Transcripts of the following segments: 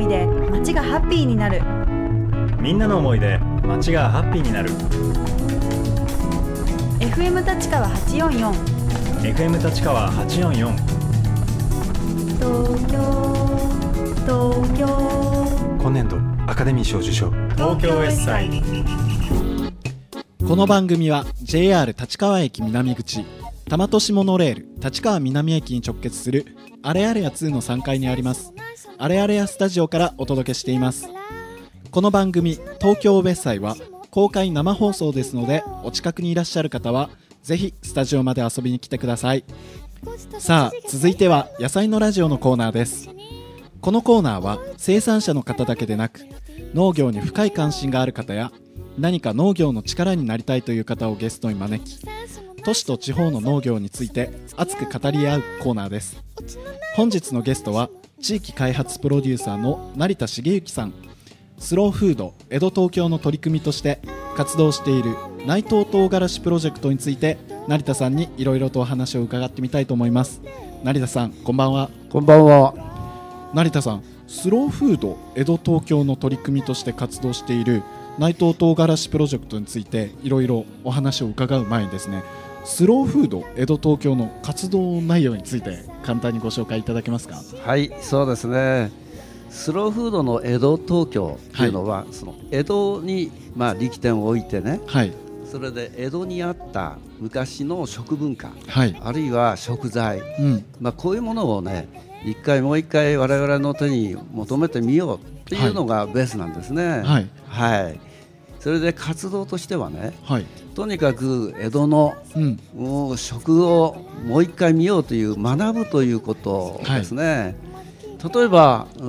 思いで街がハッピーになる。みんなの思いで街がハッピーになる。FM 立川844 FM 立川844東京東京。今年度アカデミー賞受賞。東京エッサイ。この番組は JR 立川駅南口多摩都市モノレール立川南駅に直結するあれあれや2の3階にありますあれあれやスタジオからお届けしています。この番組東京ウェッサイは公開生放送ですのでお近くにいらっしゃる方はぜひスタジオまで遊びに来てください。さあ続いては野菜のラジオのコーナーです。このコーナーは生産者の方だけでなく農業に深い関心がある方や何か農業の力になりたいという方をゲストに招き都市と地方の農業について熱く語り合うコーナーです。本日のゲストは地域開発プロデューサーの成田茂之さん。スローフード江戸東京の取り組みとして活動している内藤唐辛子プロジェクトについて成田さんにいろいろとお話を伺ってみたいと思います。成田さんこんばんは。こんばんは。成田さんスローフード江戸東京の取り組みとして活動している内藤唐辛子プロジェクトについていろいろお話を伺う前にですねスローフード江戸東京の活動内容について簡単にご紹介いただけますか？はい、そうですね。スローフードの江戸東京というのは、その江戸にまあ力点を置いてね、はい。それで江戸にあった昔の食文化、はい。あるいは食材、うん。まあこういうものをね、一回もう一回我々の手に求めてみようっていうのがベースなんですね。はい。はい。それで活動としてはね、はい。とにかく江戸のうん。食をもう一回見ようという学ぶということですね、例えば江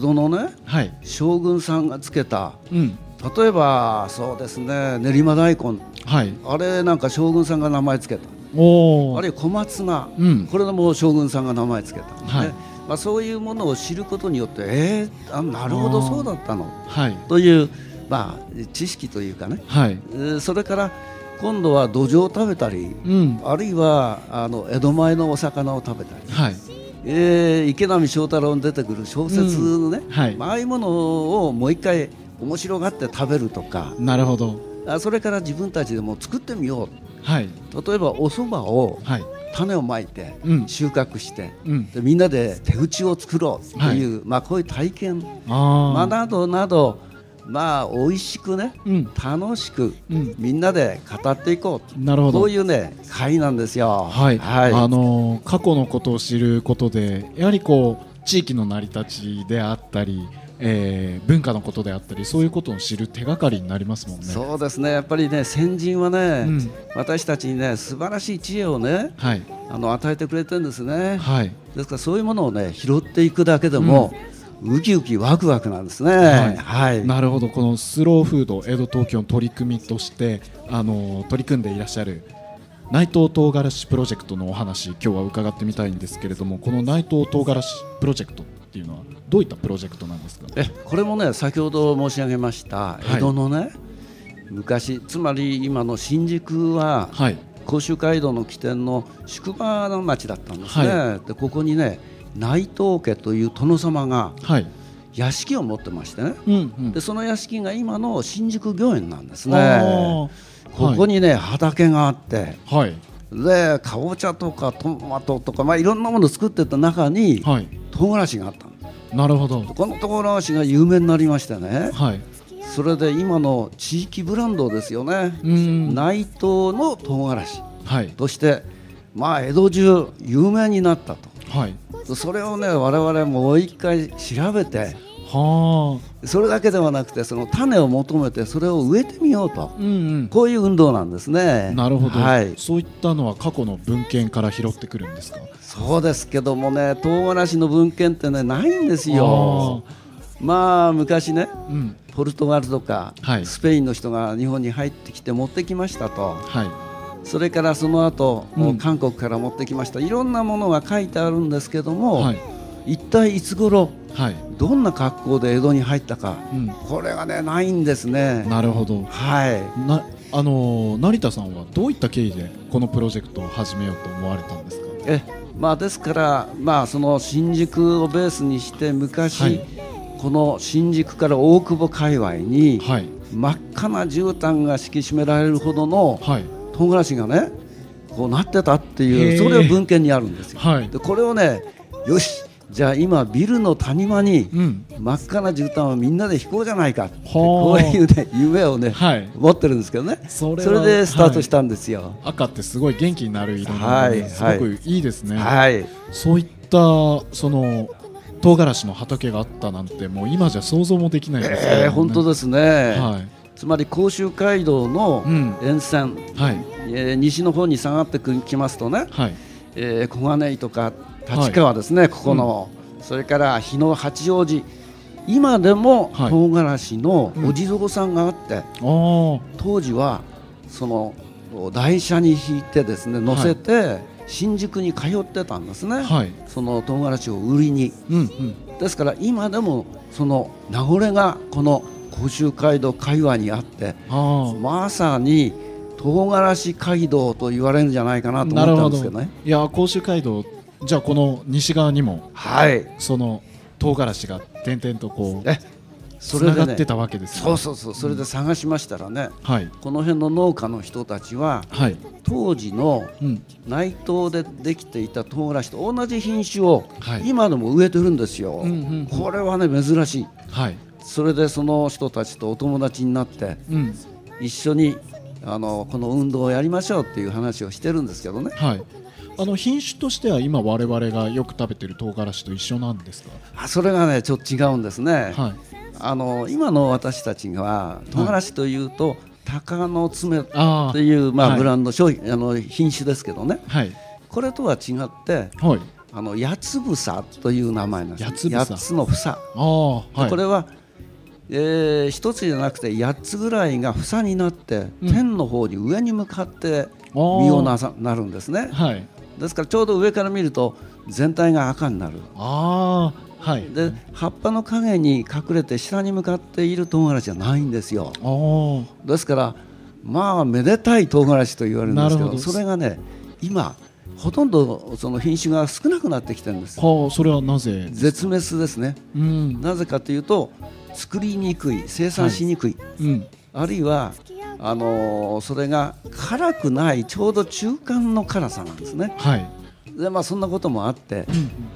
戸のねはい。将軍さんがつけたうん。例えばそうですね練馬大根。はい。あれなんか将軍さんが名前つけた。おおあるいは小松菜。うん。これでも将軍さんが名前つけた、はい。ね。まあ、そういうものを知ることによってえー、あなるほどそうだったの。はい。という、まあ、知識というかね、はい。えーそれから今度は土壌を食べたりうん。あるいはあの江戸前のお魚を食べたり、はい。えー池波正太郎に出てくる小説のね、はい。まあああいうものをもう一回面白がって食べるとか。なるほど。あそれから自分たちでも作ってみよはい、う例えばお蕎麦をはい、種をまいてうん、収穫してうん、でみんなで手打ちを作ろうという、まあ、こういう体験、まあ、あなどなどまあ美味しくねあ、うん、楽しくうん、みんなで語っていこうなるほど。こういうね会なんですよ。はい、はい。あのー過去のことを知ることで、やはりこう地域の成り立ちであったり、えー文化のことであったり、そういうことを知る手がかりになりますもんね。そうですね。やっぱりね先人はね、うん。私たちにね素晴らしい知恵をねはい、あの与えてくれてるんですね。はい、ですからそういうものをね拾っていくだけでも、ウキウキワクワクなんですね。はい。はい、なるほど、このスローフード江戸東京の取り組みとして、あのー取り組んでいらっしゃる内藤唐辛子プロジェクトのお話、今日は伺ってみたいんですけれども、この内藤唐辛子プロジェクトっていうのはどういったプロジェクトなんですか？えこれもね先ほど申し上げましたい。江戸のね、昔つまり今の新宿ははい、甲州街道の起点の宿場の町だったんですね、はでここにね内藤家という殿様がはい、屋敷を持ってましてね。うん、うん。でその屋敷が今の新宿御苑なんですあねー。ここにね、畑があって。はい、でかぼちゃとかトマトとか、まあ、いろんなものを作ってた中にはい、唐辛子があったの。なるほど。この唐辛子が有名になりましてね。はい、それで今の地域ブランドですよね、うん、内藤の唐辛子。はい、として、まあ、江戸中有名になったはい、とそれをね我々もう一回調べてはそれだけではなくてその種を求めてそれを植えてみようと。あ、うん、こういう運動なんですね。うん、なるほど、はい、そういったのは過去の文献から拾ってくるんですか？そうですけどもね唐辛子の文献ってねないんですよ。まあ昔ねうん、ポルトガルとか、はい。スペインの人が日本に入ってきて持ってきましたと。はい、それからその後、うん。韓国から持ってきました。いろんなものが書いてあるんですけども、はい、一体いつ頃はい、どんな格好で江戸に入ったかうん、これがねないんですね。なるほど。はい。な、あのー成田さんはどういった経緯でこのプロジェクトを始めようと思われたんですか？えまあ、ですから、まあ、その新宿をベースにして昔、はい。この新宿から大久保界隈にはい。真っ赤な絨毯が敷き締められるほどのはい唐辛子がねこうなってたっていうそれは文献にあるんですよ。はい。でこれをねよしじゃあ今ビルの谷間にうん。真っ赤な絨毯をみんなで引こうじゃないか。こういうね夢をね、はい。持ってるんですけどね。それでスタートしたんですよ。赤ってすごい元気になる色なのはいですごくいいですね、はい、そういったその唐辛子の畑があったなんてもう今じゃ想像もできないですね。えー、本当ですね、はいつまり甲州街道のうん。沿線、はい。えー西の方に下がってきますとね、はい。えー小金井とか立川ですね、ここの、それから日野八王子。今でもはい。唐辛子のうん。お地蔵さんがあって、ああ当時はその台車に引いてですね乗せて新宿に通ってたんですね、はい。その唐辛子を売りに。うんうん。ですから今でもその名残がこの甲州街道界隈にあってあまさに唐辛子街道と言われるんじゃないかなと思ったんですけどね。いや甲州街道じゃあこの西側にもはい。その唐辛子が点々とこうえそつれでねってたわけですそうそうそうそれで探しましたらね、はい。この辺の農家の人たちははい。当時のうん。内藤でできていた唐辛子と同じ品種をはい。今でも植えてるんですよ、うんうんうん。これはね珍しい。はいそれでその人たちとお友達になってうん。一緒にあのこの運動をやりましょうっていう話をしてるんですけどね。はい。あの品種としては今我々がよく食べてる唐辛子と一緒なんですか？あそれがねちょっと違うんですね、はい。あの今の私たちが唐辛子というと、鷹の爪あという、まあはい。ブランド商品あの品種ですけどね。あはい。これとは違ってはい。あの八つ房という名前なんです。八つの房、ああはい。これは、えー一つじゃなくて八つぐらいが房になって、うん。天の方に上に向かって実をなさなるんですね。はい。ですからちょうど上から見ると全体が赤になる。ああはい。で葉っぱの影に隠れて下に向かっている唐辛子じゃないんですよ。ああですからまあめでたい唐辛子と言われるんですけどそれがね今ほとんどその品種が少なくなってきてるんです。はあそれはなぜ絶滅ですね。うん。なぜかというと作りにくい生産しにくい、うん。あるいはあのーそれが辛くないちょうど中間の辛さなんですね。はい。でまあそんなこともあって、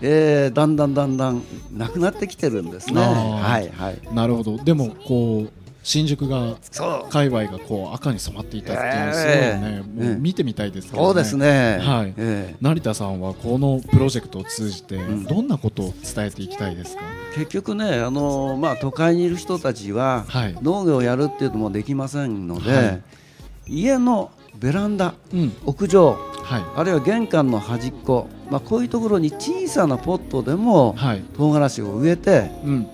えーだんだんだんだんなくなってきてるんですね。はいはい。なるほど。でもこう新宿が界隈がこう赤に染まっていたっていうすごいえね、えもう見てみたいですけどね。そうですね。はい。え成田さんはこのプロジェクトを通じてん。どんなことを伝えていきたいですか、ー結局ねあのーまあ都会にいる人たちは、はい。農業をやるっていうのもできませんので、はい。家のベランダうん。屋上はい。あるいは玄関の端っこ、まあ、こういうところに小さなポットでもはい。唐辛子を植えてうん。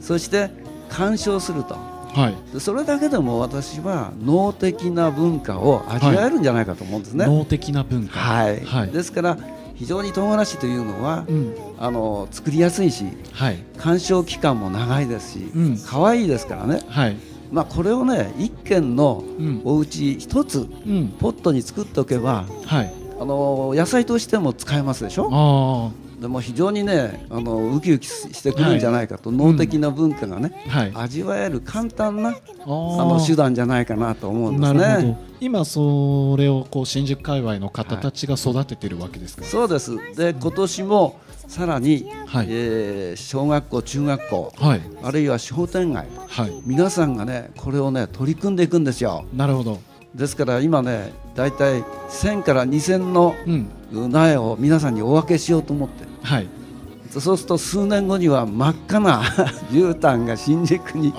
そして鑑賞するとはい。でそれだけでも私は能的な文化を味わえるんじゃないかと思うんですね。脳的な文化。はい。はい。ですから非常に唐辛子というのは、うん。あの作りやすいしはい。鑑賞期間も長いですし、うん。可愛いですからね、はい。まあ、これをね一軒のうん。お家一つうん。ポットに作っておけばはい。あの野菜としても使えますでしょ？あでも非常にねあのウキウキしてくるんじゃないかと、能的な文化がね、あはい。味わえる簡単なああの手段じゃないかなと思うんですね。今それをこう新宿界隈の方たちが育ててるわけですか、そうです。で今年もさらに、はい。えー小学校中学校はい。あるいは商店街はい。皆さんがねこれをね取り組んでいくんですよ。なるほど。ですから今ねだいたい1000から2000のうん。苗を皆さんにお分けしようと思ってはい。そうすると数年後には真っ赤な 絨毯が新宿に起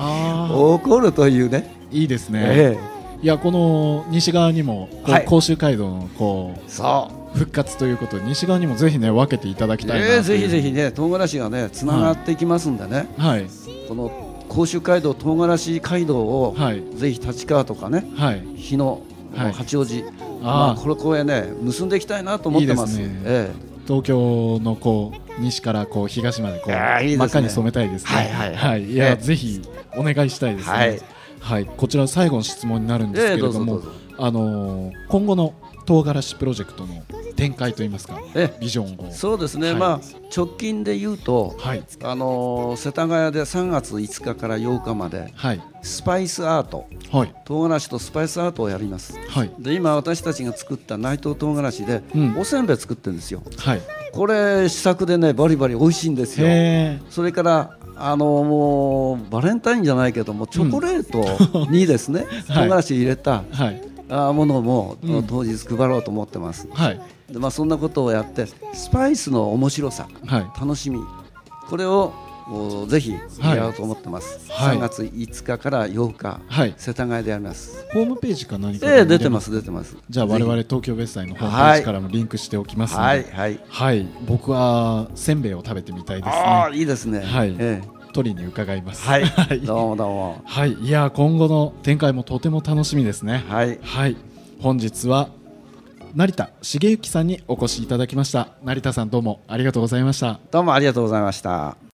こるというね、いいですね、えいやこの西側にもはい。甲州街道のこえそう。復活ということで西側にもぜひね分けていただきたいなという。ええぜひぜひね唐辛子がねつながっていきますんでね、はい。この甲州街道唐辛子街道を、はい。ぜひ立川とかねはい。日野、はい。八王子あまあ、あこれ公園ね結んでいきたいなと思ってます。いいですね。え東京のこう西からこう東までこう真っ赤に染めたいですね。はいはい。はい。いや、え。えぜひお願いしたいですね。はい。はい。こちら最後の質問になるんですけれども、あのー今後の唐辛子プロジェクトの展開といいますかえビジョンを。そうですね、はい。まあ直近で言うと、はい。あのー世田谷で3月5日から8日まではい。スパイスアート。はい。唐辛子とスパイスアートをやります。はい。で今私たちが作った内藤唐辛子で、うん。おせんべい作ってるんですよ。はい。これ試作でねバリバリ美味しいんですよ。へそれからあのもうバレンタインじゃないけどもチョコレートにですね、はい。唐辛子入れたえはい。あものも、うん。当日配ろうと思ってます。はい。で、まあ、そんなことをやってスパイスの面白さはい。楽しみこれをおぜひやろうと思ってます、はい。3月5日から8日、はい。世田谷でやります。ホームページか何かええ出てますす出てます。じゃあ我々ぜ東京ベッサイのホームページからもリンクしておきますはい。はい。はい。僕はせんべいを食べてみたいですああねいいですね。はい。ええ取りに伺います。はい。はい。どうもどうも。はい、いや今後の展開もとても楽しみですね。はい。はい。本日は成田茂之さんにお越しいただきました。成田さんどうもありがとうございました。どうもありがとうございました